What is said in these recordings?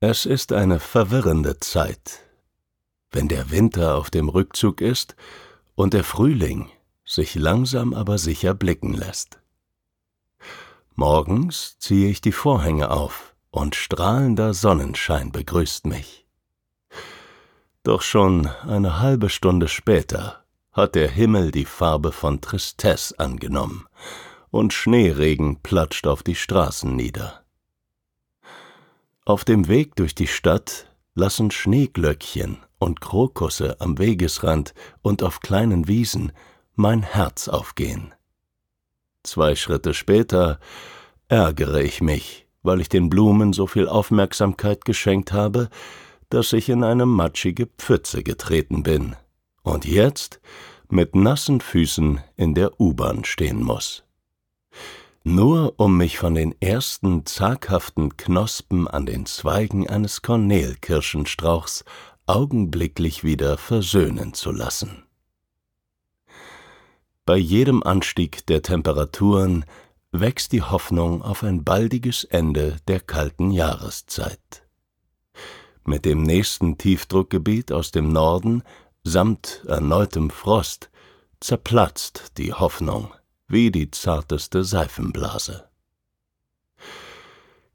Es ist eine verwirrende Zeit, wenn der Winter auf dem Rückzug ist und der Frühling sich langsam aber sicher blicken lässt. Morgens ziehe ich die Vorhänge auf und strahlender Sonnenschein begrüßt mich. Doch schon eine halbe Stunde später hat der Himmel die Farbe von Tristesse angenommen und Schneeregen platscht auf die Straßen nieder. Auf dem Weg durch die Stadt lassen Schneeglöckchen und Krokusse am Wegesrand und auf kleinen Wiesen mein Herz aufgehen. Zwei Schritte später ärgere ich mich, weil ich den Blumen so viel Aufmerksamkeit geschenkt habe, dass ich in eine matschige Pfütze getreten bin und jetzt mit nassen Füßen in der U-Bahn stehen muss. Nur um mich von den ersten zaghaften Knospen an den Zweigen eines Kornelkirschenstrauchs augenblicklich wieder versöhnen zu lassen. Bei jedem Anstieg der Temperaturen wächst die Hoffnung auf ein baldiges Ende der kalten Jahreszeit. Mit dem nächsten Tiefdruckgebiet aus dem Norden samt erneutem Frost zerplatzt die Hoffnung wie die zarteste Seifenblase.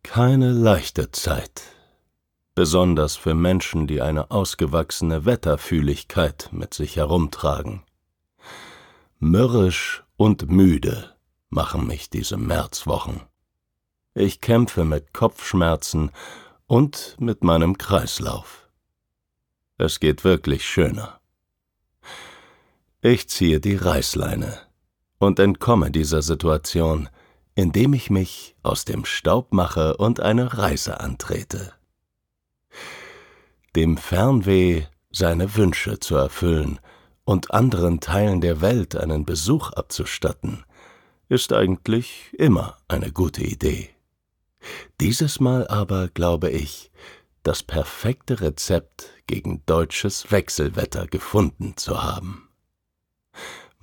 Keine leichte Zeit, besonders für Menschen, die eine ausgewachsene Wetterfühligkeit mit sich herumtragen. Mürrisch und müde machen mich diese Märzwochen. Ich kämpfe mit Kopfschmerzen und mit meinem Kreislauf. Es geht wirklich schöner. Ich ziehe die Reißleine und entkomme dieser Situation, indem ich mich aus dem Staub mache und eine Reise antrete dem Fernweh seine Wünsche zu erfüllen und anderen Teilen der Welt einen Besuch abzustatten, ist eigentlich immer eine gute Idee. Dieses Mal aber glaube ich, das perfekte Rezept gegen deutsches Wechselwetter gefunden zu haben.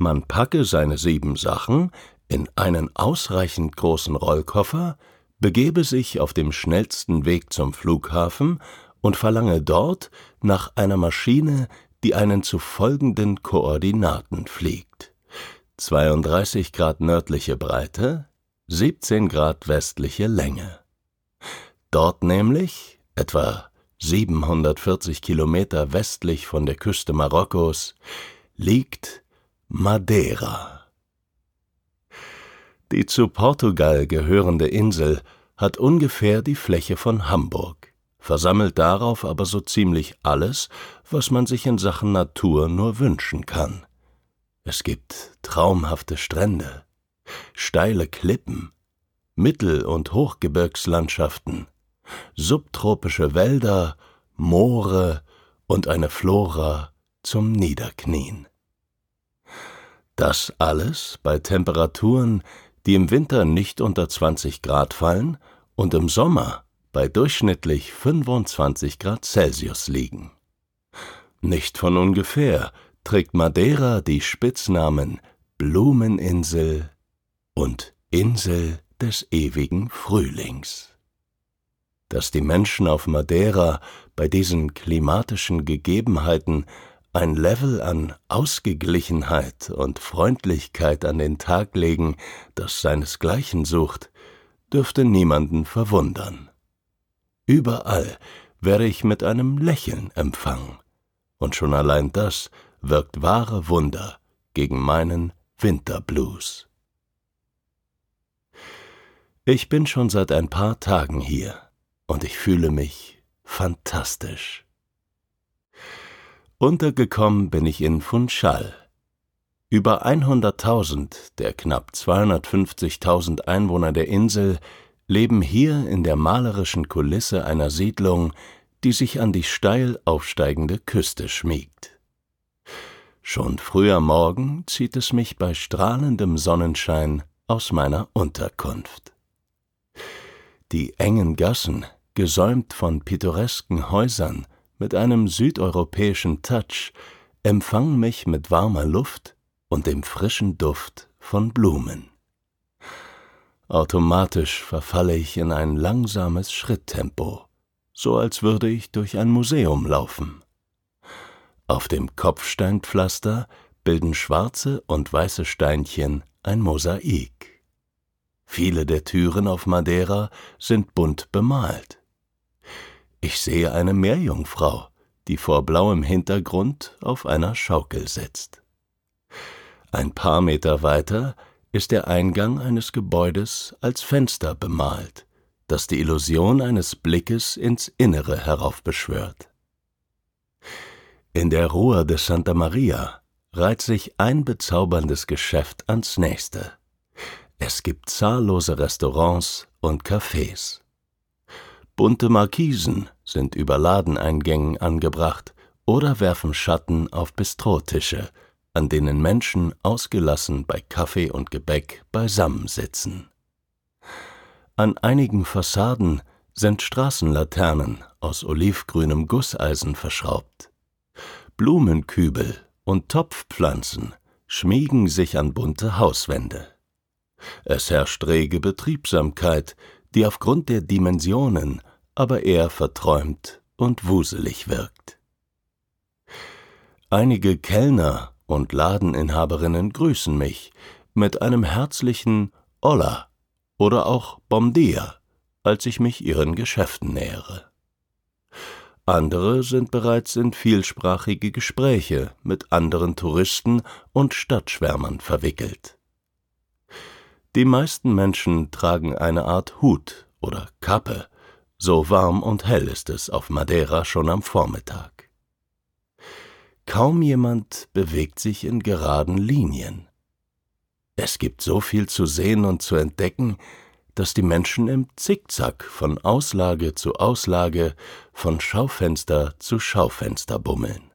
Man packe seine sieben Sachen in einen ausreichend großen Rollkoffer, begebe sich auf dem schnellsten Weg zum Flughafen und verlange dort nach einer Maschine, die einen zu folgenden Koordinaten fliegt. 32 Grad nördliche Breite, 17 Grad westliche Länge. Dort nämlich, etwa 740 Kilometer westlich von der Küste Marokkos, liegt Madeira. Die zu Portugal gehörende Insel hat ungefähr die Fläche von Hamburg versammelt darauf aber so ziemlich alles, was man sich in Sachen Natur nur wünschen kann. Es gibt traumhafte Strände, steile Klippen, Mittel- und Hochgebirgslandschaften, subtropische Wälder, Moore und eine Flora zum Niederknien. Das alles bei Temperaturen, die im Winter nicht unter 20 Grad fallen und im Sommer bei durchschnittlich 25 Grad Celsius liegen. Nicht von ungefähr trägt Madeira die Spitznamen Blumeninsel und Insel des ewigen Frühlings. Dass die Menschen auf Madeira bei diesen klimatischen Gegebenheiten ein Level an Ausgeglichenheit und Freundlichkeit an den Tag legen, das seinesgleichen sucht, dürfte niemanden verwundern. Überall werde ich mit einem Lächeln empfangen, und schon allein das wirkt wahre Wunder gegen meinen Winterblues. Ich bin schon seit ein paar Tagen hier und ich fühle mich fantastisch. Untergekommen bin ich in Funchal. Über 100.000 der knapp 250.000 Einwohner der Insel leben hier in der malerischen Kulisse einer Siedlung, die sich an die steil aufsteigende Küste schmiegt. Schon früher Morgen zieht es mich bei strahlendem Sonnenschein aus meiner Unterkunft. Die engen Gassen, gesäumt von pittoresken Häusern mit einem südeuropäischen Touch, empfangen mich mit warmer Luft und dem frischen Duft von Blumen. Automatisch verfalle ich in ein langsames Schritttempo, so als würde ich durch ein Museum laufen. Auf dem Kopfsteinpflaster bilden schwarze und weiße Steinchen ein Mosaik. Viele der Türen auf Madeira sind bunt bemalt. Ich sehe eine Meerjungfrau, die vor blauem Hintergrund auf einer Schaukel sitzt. Ein paar Meter weiter ist der Eingang eines Gebäudes als Fenster bemalt, das die Illusion eines Blickes ins Innere heraufbeschwört. In der Rua de Santa Maria reiht sich ein bezauberndes Geschäft ans nächste. Es gibt zahllose Restaurants und Cafés. Bunte Markisen sind über Ladeneingängen angebracht oder werfen Schatten auf Bistrotische, an denen Menschen ausgelassen bei Kaffee und Gebäck beisammensitzen. An einigen Fassaden sind Straßenlaternen aus olivgrünem Gusseisen verschraubt. Blumenkübel und Topfpflanzen schmiegen sich an bunte Hauswände. Es herrscht rege Betriebsamkeit, die aufgrund der Dimensionen aber eher verträumt und wuselig wirkt. Einige Kellner und Ladeninhaberinnen grüßen mich mit einem herzlichen Hola oder auch Bom dia, als ich mich ihren Geschäften nähere. Andere sind bereits in vielsprachige Gespräche mit anderen Touristen und Stadtschwärmern verwickelt. Die meisten Menschen tragen eine Art Hut oder Kappe, so warm und hell ist es auf Madeira schon am Vormittag. Kaum jemand bewegt sich in geraden Linien. Es gibt so viel zu sehen und zu entdecken, dass die Menschen im Zickzack von Auslage zu Auslage, von Schaufenster zu Schaufenster bummeln.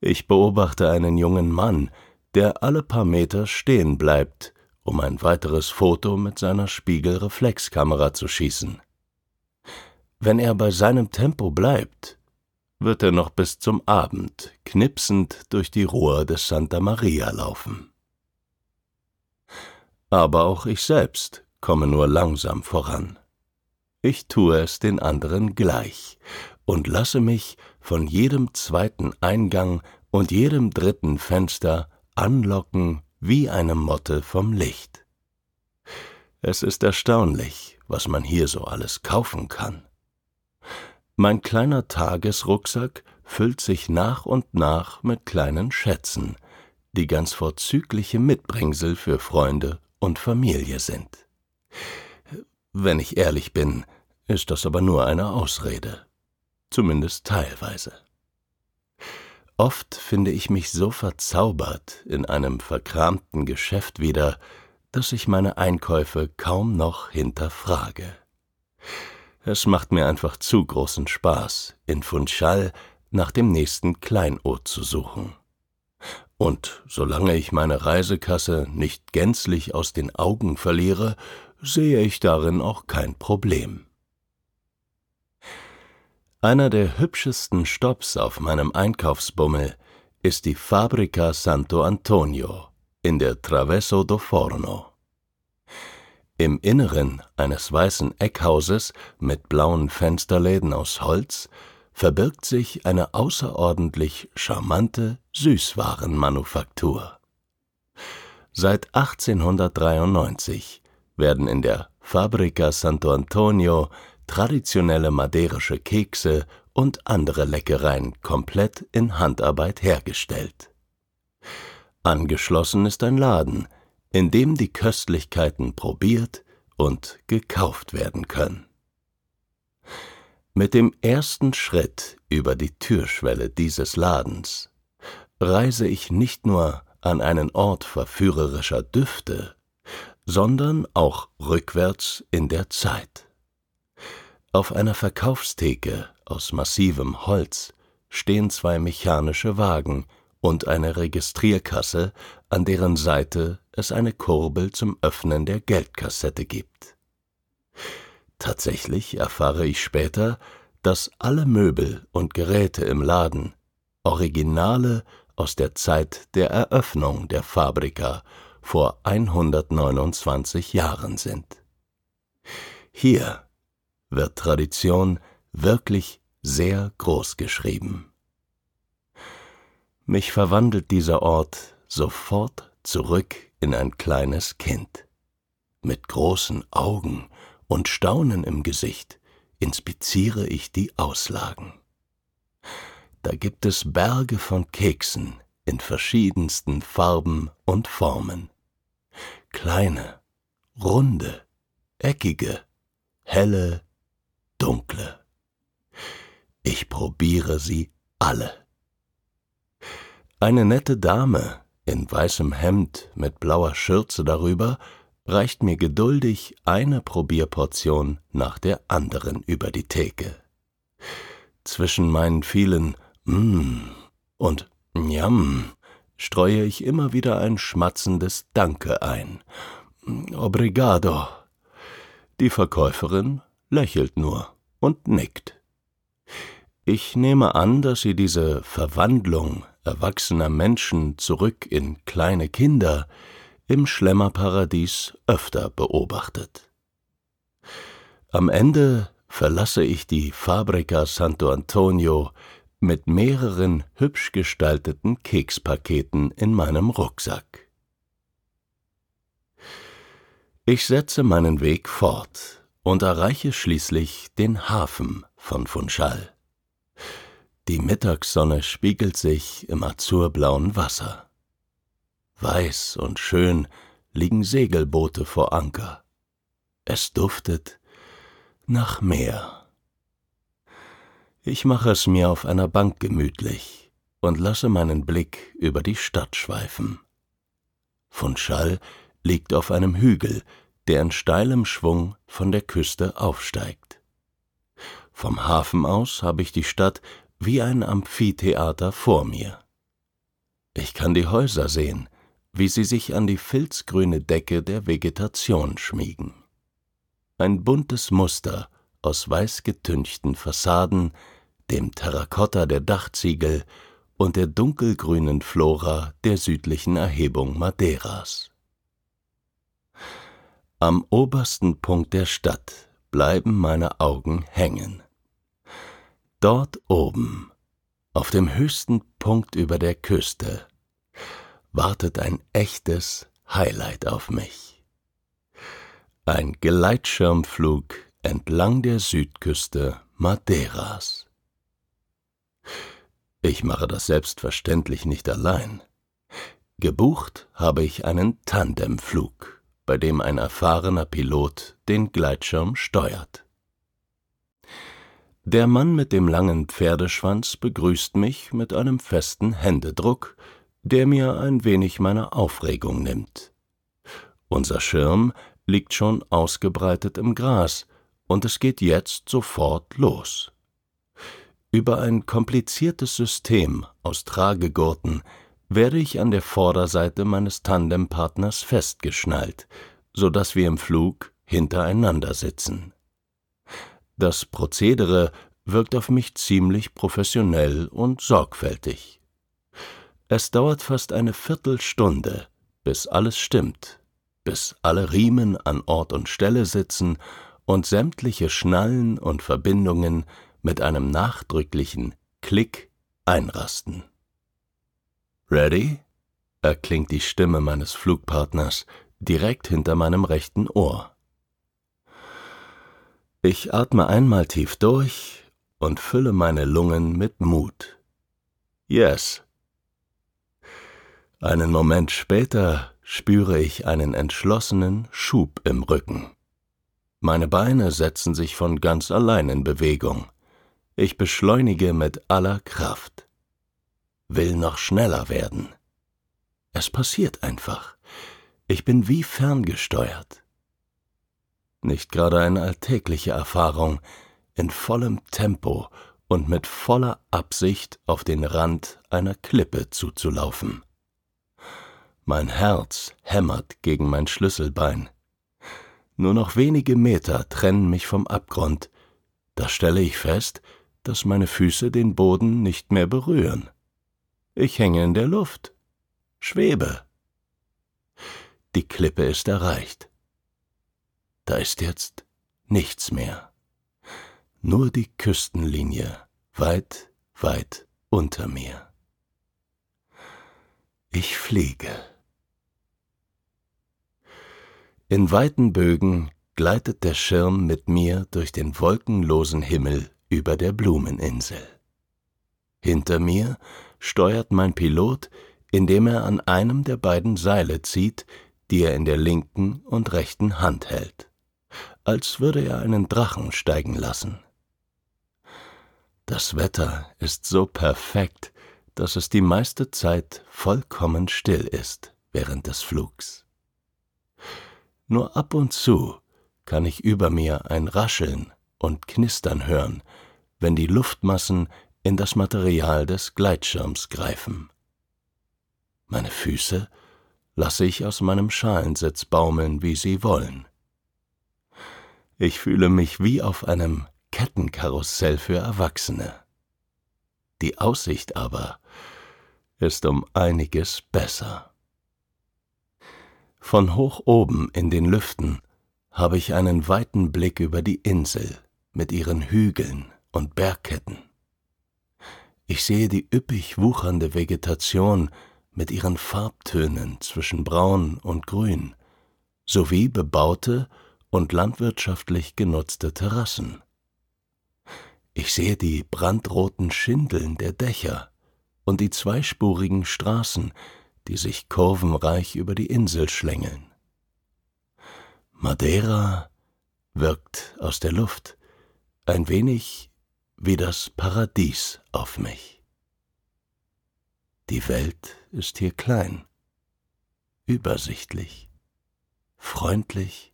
Ich beobachte einen jungen Mann, der alle paar Meter stehen bleibt, um ein weiteres Foto mit seiner Spiegelreflexkamera zu schießen. Wenn er bei seinem Tempo bleibt, wird er noch bis zum Abend knipsend durch die Rohr des Santa Maria laufen. Aber auch ich selbst komme nur langsam voran. Ich tue es den anderen gleich und lasse mich von jedem zweiten Eingang und jedem dritten Fenster anlocken wie eine Motte vom Licht. Es ist erstaunlich, was man hier so alles kaufen kann. Mein kleiner Tagesrucksack füllt sich nach und nach mit kleinen Schätzen, die ganz vorzügliche Mitbringsel für Freunde und Familie sind. Wenn ich ehrlich bin, ist das aber nur eine Ausrede, zumindest teilweise. Oft finde ich mich so verzaubert in einem verkramten Geschäft wieder, dass ich meine Einkäufe kaum noch hinterfrage. Es macht mir einfach zu großen Spaß, in Funchal nach dem nächsten Kleinod zu suchen. Und solange ich meine Reisekasse nicht gänzlich aus den Augen verliere, sehe ich darin auch kein Problem. Einer der hübschesten Stopps auf meinem Einkaufsbummel ist die Fabbrica Santo Antonio in der Travesso do Forno. Im Inneren eines weißen Eckhauses mit blauen Fensterläden aus Holz verbirgt sich eine außerordentlich charmante Süßwarenmanufaktur. Seit 1893 werden in der Fabbrica Santo Antonio traditionelle maderische Kekse und andere Leckereien komplett in Handarbeit hergestellt. Angeschlossen ist ein Laden, in dem die Köstlichkeiten probiert und gekauft werden können. Mit dem ersten Schritt über die Türschwelle dieses Ladens reise ich nicht nur an einen Ort verführerischer Düfte, sondern auch rückwärts in der Zeit. Auf einer Verkaufstheke aus massivem Holz stehen zwei mechanische Wagen und eine Registrierkasse, an deren Seite es eine Kurbel zum Öffnen der Geldkassette gibt. Tatsächlich erfahre ich später, dass alle Möbel und Geräte im Laden Originale aus der Zeit der Eröffnung der Fabrika vor 129 Jahren sind. Hier wird Tradition wirklich sehr groß geschrieben. Mich verwandelt dieser Ort sofort zurück in ein kleines Kind. Mit großen Augen und Staunen im Gesicht inspiziere ich die Auslagen. Da gibt es Berge von Keksen in verschiedensten Farben und Formen. Kleine, runde, eckige, helle, dunkle. Ich probiere sie alle. Eine nette Dame in weißem Hemd mit blauer Schürze darüber reicht mir geduldig eine Probierportion nach der anderen über die Theke. Zwischen meinen vielen Mmm und Njam streue ich immer wieder ein schmatzendes Danke ein. Obrigado. Die Verkäuferin lächelt nur und nickt. Ich nehme an, dass sie diese Verwandlung erwachsener Menschen zurück in kleine Kinder im Schlemmerparadies öfter beobachtet. Am Ende verlasse ich die Fabrica Santo Antonio mit mehreren hübsch gestalteten Kekspaketen in meinem Rucksack. Ich setze meinen Weg fort und erreiche schließlich den Hafen von Funchal. Die Mittagssonne spiegelt sich im azurblauen Wasser. Weiß und schön liegen Segelboote vor Anker. Es duftet nach Meer. Ich mache es mir auf einer Bank gemütlich und lasse meinen Blick über die Stadt schweifen. Funchal liegt auf einem Hügel, der in steilem Schwung von der Küste aufsteigt. Vom Hafen aus habe ich die Stadt wie ein Amphitheater vor mir. Ich kann die Häuser sehen, wie sie sich an die filzgrüne Decke der Vegetation schmiegen. Ein buntes Muster aus weißgetünchten Fassaden, dem Terrakotta der Dachziegel und der dunkelgrünen Flora der südlichen Erhebung Madeiras. Am obersten Punkt der Stadt bleiben meine Augen hängen. Dort oben, auf dem höchsten Punkt über der Küste, wartet ein echtes Highlight auf mich. Ein Gleitschirmflug entlang der Südküste Madeiras. Ich mache das selbstverständlich nicht allein. Gebucht habe ich einen Tandemflug bei dem ein erfahrener Pilot den Gleitschirm steuert. Der Mann mit dem langen Pferdeschwanz begrüßt mich mit einem festen Händedruck, der mir ein wenig meiner Aufregung nimmt. Unser Schirm liegt schon ausgebreitet im Gras, und es geht jetzt sofort los. Über ein kompliziertes System aus Tragegurten werde ich an der Vorderseite meines Tandempartners festgeschnallt, so dass wir im Flug hintereinander sitzen. Das Prozedere wirkt auf mich ziemlich professionell und sorgfältig. Es dauert fast eine Viertelstunde, bis alles stimmt, bis alle Riemen an Ort und Stelle sitzen und sämtliche Schnallen und Verbindungen mit einem nachdrücklichen Klick einrasten. Ready? erklingt die Stimme meines Flugpartners direkt hinter meinem rechten Ohr. Ich atme einmal tief durch und fülle meine Lungen mit Mut. Yes. Einen Moment später spüre ich einen entschlossenen Schub im Rücken. Meine Beine setzen sich von ganz allein in Bewegung. Ich beschleunige mit aller Kraft. Will noch schneller werden. Es passiert einfach. Ich bin wie ferngesteuert. Nicht gerade eine alltägliche Erfahrung, in vollem Tempo und mit voller Absicht auf den Rand einer Klippe zuzulaufen. Mein Herz hämmert gegen mein Schlüsselbein. Nur noch wenige Meter trennen mich vom Abgrund. Da stelle ich fest, dass meine Füße den Boden nicht mehr berühren. Ich hänge in der Luft, schwebe. Die Klippe ist erreicht. Da ist jetzt nichts mehr. Nur die Küstenlinie weit, weit unter mir. Ich fliege. In weiten Bögen gleitet der Schirm mit mir durch den wolkenlosen Himmel über der Blumeninsel. Hinter mir steuert mein Pilot, indem er an einem der beiden Seile zieht, die er in der linken und rechten Hand hält als würde er einen Drachen steigen lassen. Das Wetter ist so perfekt, dass es die meiste Zeit vollkommen still ist während des Flugs. Nur ab und zu kann ich über mir ein Rascheln und Knistern hören, wenn die Luftmassen in das Material des Gleitschirms greifen. Meine Füße lasse ich aus meinem Schalensitz baumeln, wie sie wollen. Ich fühle mich wie auf einem Kettenkarussell für Erwachsene. Die Aussicht aber ist um einiges besser. Von hoch oben in den Lüften habe ich einen weiten Blick über die Insel mit ihren Hügeln und Bergketten. Ich sehe die üppig wuchernde Vegetation mit ihren Farbtönen zwischen Braun und Grün, sowie bebaute und landwirtschaftlich genutzte Terrassen. Ich sehe die brandroten Schindeln der Dächer und die zweispurigen Straßen, die sich kurvenreich über die Insel schlängeln. Madeira wirkt aus der Luft ein wenig wie das Paradies auf mich. Die Welt ist hier klein, übersichtlich, freundlich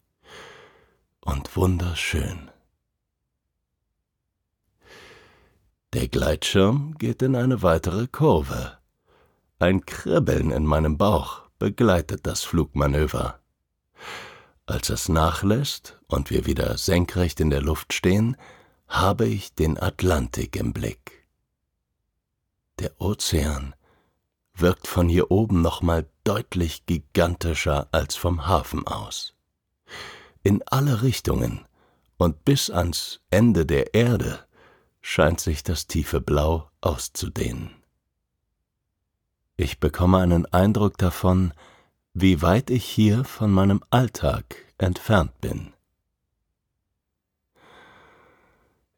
und wunderschön. Der Gleitschirm geht in eine weitere Kurve. Ein Kribbeln in meinem Bauch begleitet das Flugmanöver. Als es nachlässt und wir wieder senkrecht in der Luft stehen, habe ich den Atlantik im Blick. Der Ozean wirkt von hier oben nochmal deutlich gigantischer als vom Hafen aus in alle Richtungen und bis ans Ende der Erde scheint sich das tiefe Blau auszudehnen. Ich bekomme einen Eindruck davon, wie weit ich hier von meinem Alltag entfernt bin.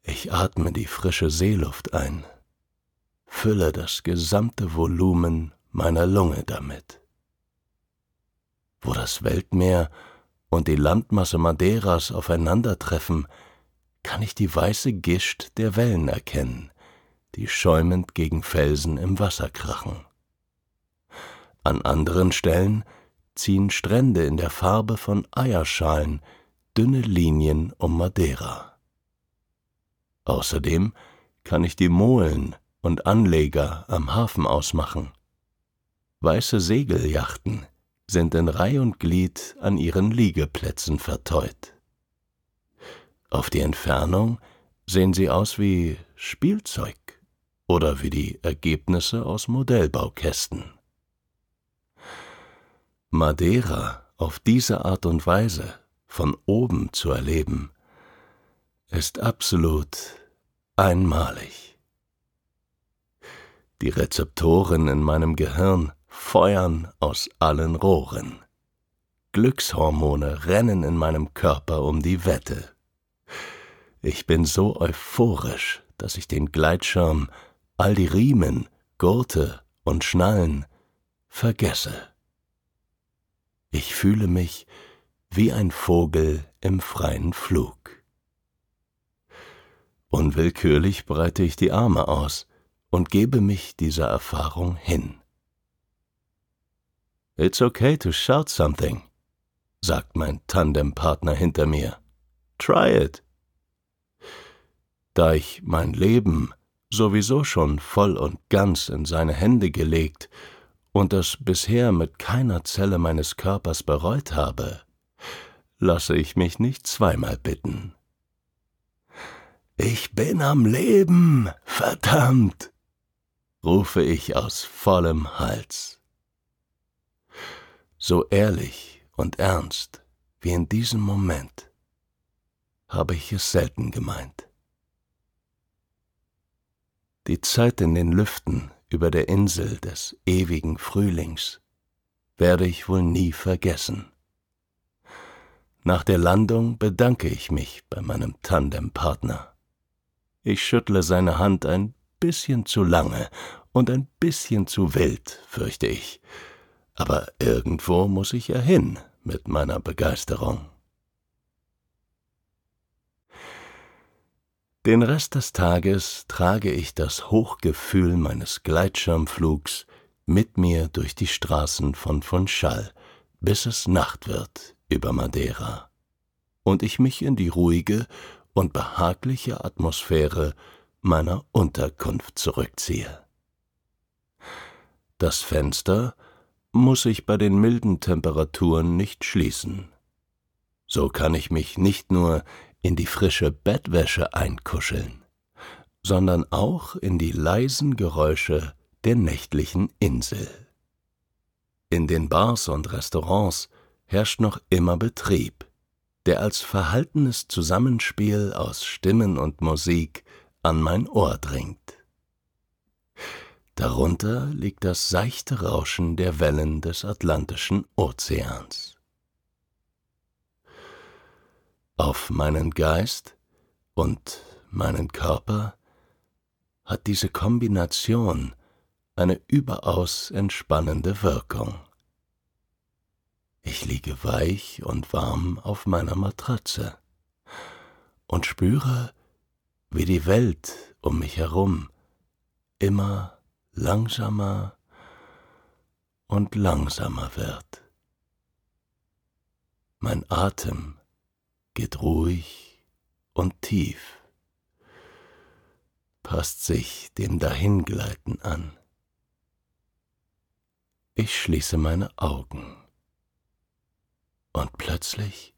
Ich atme die frische Seeluft ein, fülle das gesamte Volumen meiner Lunge damit. Wo das Weltmeer und die Landmasse Madeiras aufeinandertreffen, kann ich die weiße Gischt der Wellen erkennen, die schäumend gegen Felsen im Wasser krachen. An anderen Stellen ziehen Strände in der Farbe von Eierschalen dünne Linien um Madeira. Außerdem kann ich die Molen und Anleger am Hafen ausmachen. Weiße Segeljachten, sind in Reih und Glied an ihren Liegeplätzen verteut. Auf die Entfernung sehen sie aus wie Spielzeug oder wie die Ergebnisse aus Modellbaukästen. Madeira auf diese Art und Weise von oben zu erleben, ist absolut einmalig. Die Rezeptoren in meinem Gehirn feuern aus allen Rohren. Glückshormone rennen in meinem Körper um die Wette. Ich bin so euphorisch, dass ich den Gleitschirm, all die Riemen, Gurte und Schnallen vergesse. Ich fühle mich wie ein Vogel im freien Flug. Unwillkürlich breite ich die Arme aus und gebe mich dieser Erfahrung hin. It's okay to shout something, sagt mein Tandempartner hinter mir. Try it. Da ich mein Leben sowieso schon voll und ganz in seine Hände gelegt und das bisher mit keiner Zelle meines Körpers bereut habe, lasse ich mich nicht zweimal bitten. Ich bin am Leben, verdammt, rufe ich aus vollem Hals. So ehrlich und ernst wie in diesem Moment habe ich es selten gemeint. Die Zeit in den Lüften über der Insel des ewigen Frühlings werde ich wohl nie vergessen. Nach der Landung bedanke ich mich bei meinem Tandempartner. Ich schüttle seine Hand ein bisschen zu lange und ein bisschen zu wild, fürchte ich, aber irgendwo muss ich ja hin mit meiner Begeisterung. Den Rest des Tages trage ich das Hochgefühl meines Gleitschirmflugs mit mir durch die Straßen von Funchal, bis es Nacht wird über Madeira und ich mich in die ruhige und behagliche Atmosphäre meiner Unterkunft zurückziehe. Das Fenster muss ich bei den milden Temperaturen nicht schließen. So kann ich mich nicht nur in die frische Bettwäsche einkuscheln, sondern auch in die leisen Geräusche der nächtlichen Insel. In den Bars und Restaurants herrscht noch immer Betrieb, der als verhaltenes Zusammenspiel aus Stimmen und Musik an mein Ohr dringt. Darunter liegt das seichte Rauschen der Wellen des Atlantischen Ozeans. Auf meinen Geist und meinen Körper hat diese Kombination eine überaus entspannende Wirkung. Ich liege weich und warm auf meiner Matratze und spüre, wie die Welt um mich herum immer langsamer und langsamer wird. Mein Atem geht ruhig und tief, passt sich dem Dahingleiten an. Ich schließe meine Augen und plötzlich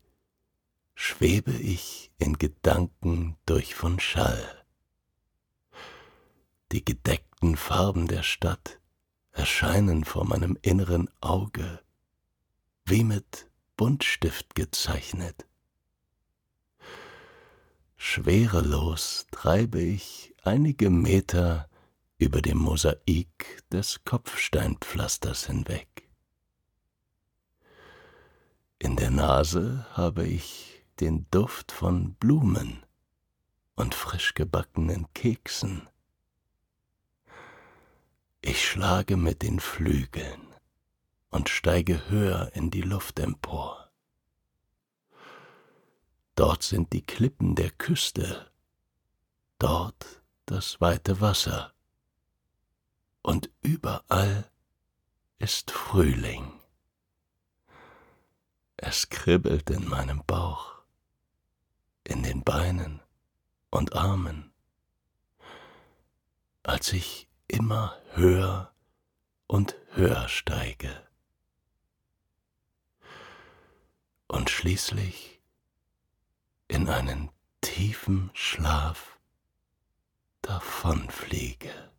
schwebe ich in Gedanken durch von Schall. Die gedeckten Farben der Stadt erscheinen vor meinem inneren Auge wie mit Buntstift gezeichnet. Schwerelos treibe ich einige Meter über dem Mosaik des Kopfsteinpflasters hinweg. In der Nase habe ich den Duft von Blumen und frisch gebackenen Keksen. Ich schlage mit den Flügeln und steige höher in die Luft empor. Dort sind die Klippen der Küste, dort das weite Wasser, und überall ist Frühling. Es kribbelt in meinem Bauch, in den Beinen und Armen, als ich immer höher und höher steige. Und schließlich in einen tiefen Schlaf davonfliege.